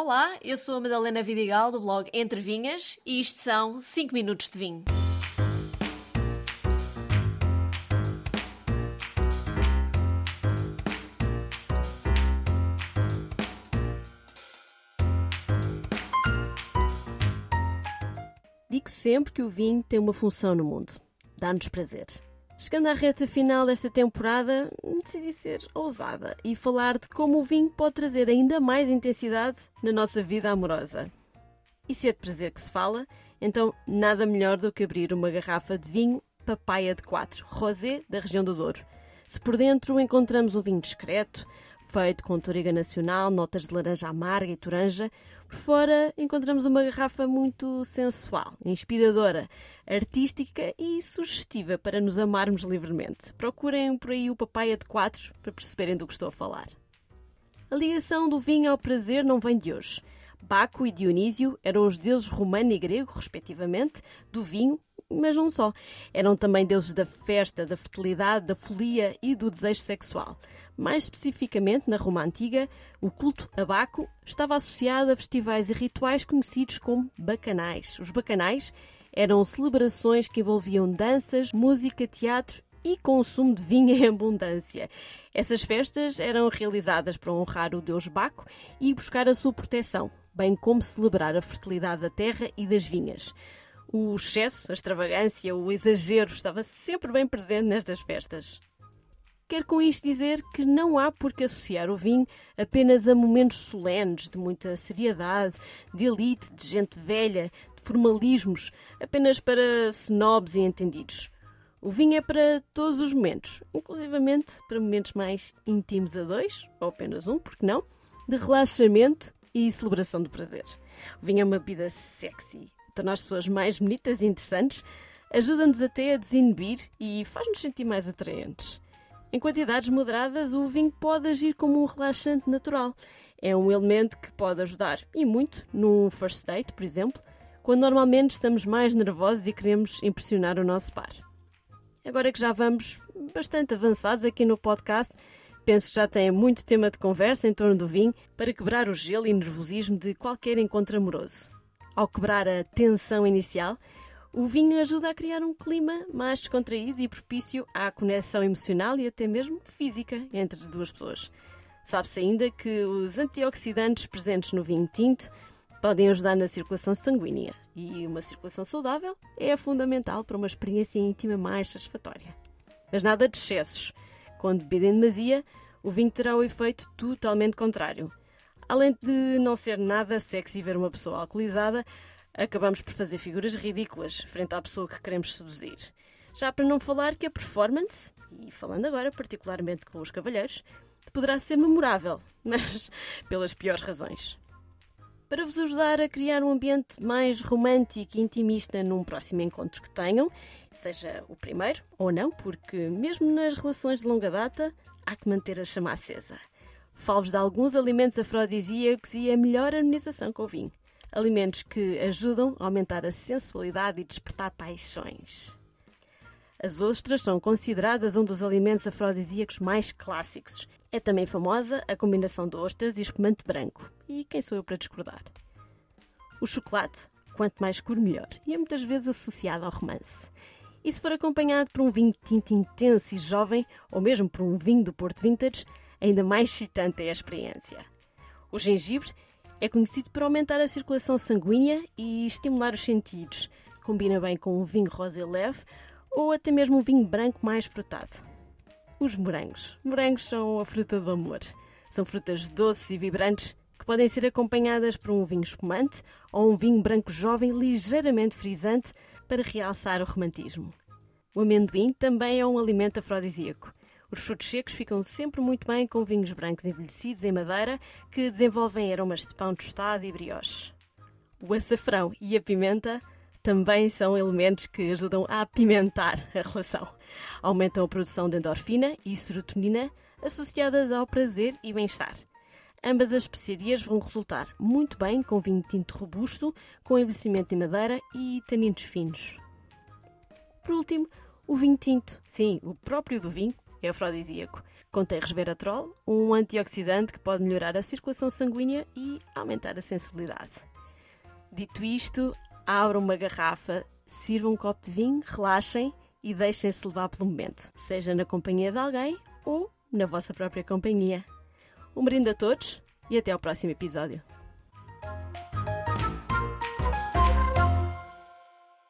Olá, eu sou a Madalena Vidigal do blog Entre Vinhas e isto são 5 minutos de vinho. Digo sempre que o vinho tem uma função no mundo: dar-nos prazer. Chegando à reta final desta temporada, decidi ser ousada e falar de como o vinho pode trazer ainda mais intensidade na nossa vida amorosa. E se é de prazer que se fala, então nada melhor do que abrir uma garrafa de vinho Papaya de 4, rosé da região do Douro. Se por dentro encontramos um vinho discreto, feito com toriga nacional, notas de laranja amarga e toranja. Por fora encontramos uma garrafa muito sensual, inspiradora, artística e sugestiva para nos amarmos livremente. Procurem por aí o papaya de quatro para perceberem do que estou a falar. A ligação do vinho ao prazer não vem de hoje. Baco e Dionísio eram os deuses romano e grego, respectivamente, do vinho mas não só. Eram também deuses da festa, da fertilidade, da folia e do desejo sexual. Mais especificamente, na Roma Antiga, o culto a Baco estava associado a festivais e rituais conhecidos como bacanais. Os bacanais eram celebrações que envolviam danças, música, teatro e consumo de vinho em abundância. Essas festas eram realizadas para honrar o deus Baco e buscar a sua proteção, bem como celebrar a fertilidade da terra e das vinhas. O excesso, a extravagância, o exagero estava sempre bem presente nestas festas. Quero com isto dizer que não há por que associar o vinho apenas a momentos solenes, de muita seriedade, de elite, de gente velha, de formalismos, apenas para snobs e entendidos. O vinho é para todos os momentos, inclusivamente para momentos mais íntimos a dois, ou apenas um, porque não, de relaxamento e celebração do prazer. O vinho é uma bebida sexy, torna as pessoas mais bonitas e interessantes, ajuda-nos até a desinibir e faz-nos sentir mais atraentes. Em quantidades moderadas, o vinho pode agir como um relaxante natural. É um elemento que pode ajudar, e muito, num first date, por exemplo, quando normalmente estamos mais nervosos e queremos impressionar o nosso par. Agora que já vamos bastante avançados aqui no podcast, penso que já tem muito tema de conversa em torno do vinho para quebrar o gelo e nervosismo de qualquer encontro amoroso ao quebrar a tensão inicial, o vinho ajuda a criar um clima mais descontraído e propício à conexão emocional e até mesmo física entre as duas pessoas. Sabe-se ainda que os antioxidantes presentes no vinho tinto podem ajudar na circulação sanguínea e uma circulação saudável é fundamental para uma experiência íntima mais satisfatória. Mas nada de excessos. Quando bebido em demasia, o vinho terá o efeito totalmente contrário. Além de não ser nada sexy ver uma pessoa alcoolizada, acabamos por fazer figuras ridículas frente à pessoa que queremos seduzir. Já para não falar que a performance, e falando agora particularmente com os cavalheiros, poderá ser memorável, mas pelas piores razões. Para vos ajudar a criar um ambiente mais romântico e intimista num próximo encontro que tenham, seja o primeiro ou não, porque mesmo nas relações de longa data há que manter a chama acesa. Falo-vos de alguns alimentos afrodisíacos e a melhor harmonização com o vinho. Alimentos que ajudam a aumentar a sensualidade e despertar paixões. As ostras são consideradas um dos alimentos afrodisíacos mais clássicos. É também famosa a combinação de ostras e espumante branco. E quem sou eu para discordar? O chocolate, quanto mais escuro, melhor. E é muitas vezes associado ao romance. E se for acompanhado por um vinho tinto intenso e jovem, ou mesmo por um vinho do Porto Vintage, ainda mais excitante é a experiência. O gengibre é conhecido por aumentar a circulação sanguínea e estimular os sentidos. Combina bem com um vinho rosé leve ou até mesmo um vinho branco mais frutado. Os morangos. Morangos são a fruta do amor. São frutas doces e vibrantes que podem ser acompanhadas por um vinho espumante ou um vinho branco jovem ligeiramente frisante para realçar o romantismo. O amendoim também é um alimento afrodisíaco. Os frutos secos ficam sempre muito bem com vinhos brancos envelhecidos em madeira que desenvolvem aromas de pão tostado e brioche. O açafrão e a pimenta também são elementos que ajudam a apimentar a relação. Aumentam a produção de endorfina e serotonina associadas ao prazer e bem-estar. Ambas as especiarias vão resultar muito bem com vinho tinto robusto, com envelhecimento em madeira e taninos finos. Por último, o vinho tinto, sim, o próprio do vinho, é afrodisíaco. Contém resveratrol, um antioxidante que pode melhorar a circulação sanguínea e aumentar a sensibilidade. Dito isto, abram uma garrafa, sirvam um copo de vinho, relaxem e deixem-se levar pelo momento, seja na companhia de alguém ou na vossa própria companhia. Um brinde a todos e até ao próximo episódio.